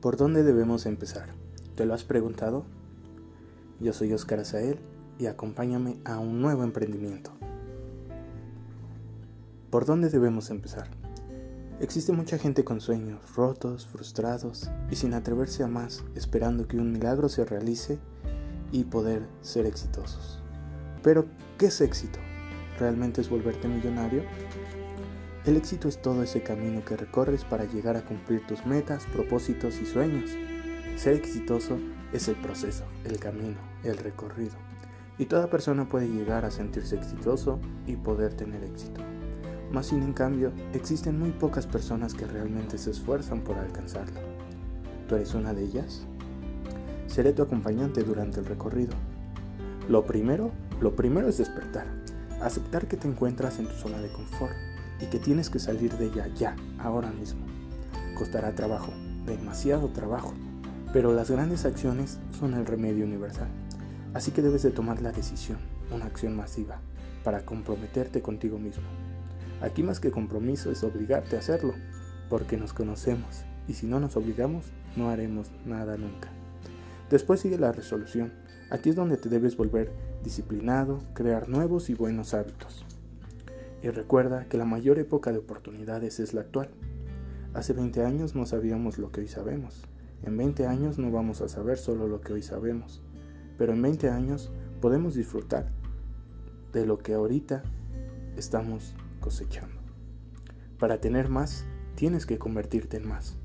¿Por dónde debemos empezar? ¿Te lo has preguntado? Yo soy Oscar Azael y acompáñame a un nuevo emprendimiento. ¿Por dónde debemos empezar? Existe mucha gente con sueños rotos, frustrados y sin atreverse a más, esperando que un milagro se realice y poder ser exitosos. Pero, ¿qué es éxito? ¿Realmente es volverte millonario? El éxito es todo ese camino que recorres para llegar a cumplir tus metas, propósitos y sueños. Ser exitoso es el proceso, el camino, el recorrido. Y toda persona puede llegar a sentirse exitoso y poder tener éxito. Más sin en cambio, existen muy pocas personas que realmente se esfuerzan por alcanzarlo. ¿Tú eres una de ellas? Seré tu acompañante durante el recorrido. Lo primero, lo primero es despertar, aceptar que te encuentras en tu zona de confort y que tienes que salir de ella ya, ahora mismo. Costará trabajo, demasiado trabajo, pero las grandes acciones son el remedio universal. Así que debes de tomar la decisión, una acción masiva, para comprometerte contigo mismo. Aquí más que compromiso es obligarte a hacerlo, porque nos conocemos y si no nos obligamos no haremos nada nunca. Después sigue la resolución. Aquí es donde te debes volver disciplinado, crear nuevos y buenos hábitos. Y recuerda que la mayor época de oportunidades es la actual. Hace 20 años no sabíamos lo que hoy sabemos. En 20 años no vamos a saber solo lo que hoy sabemos. Pero en 20 años podemos disfrutar de lo que ahorita estamos cosechando. Para tener más, tienes que convertirte en más.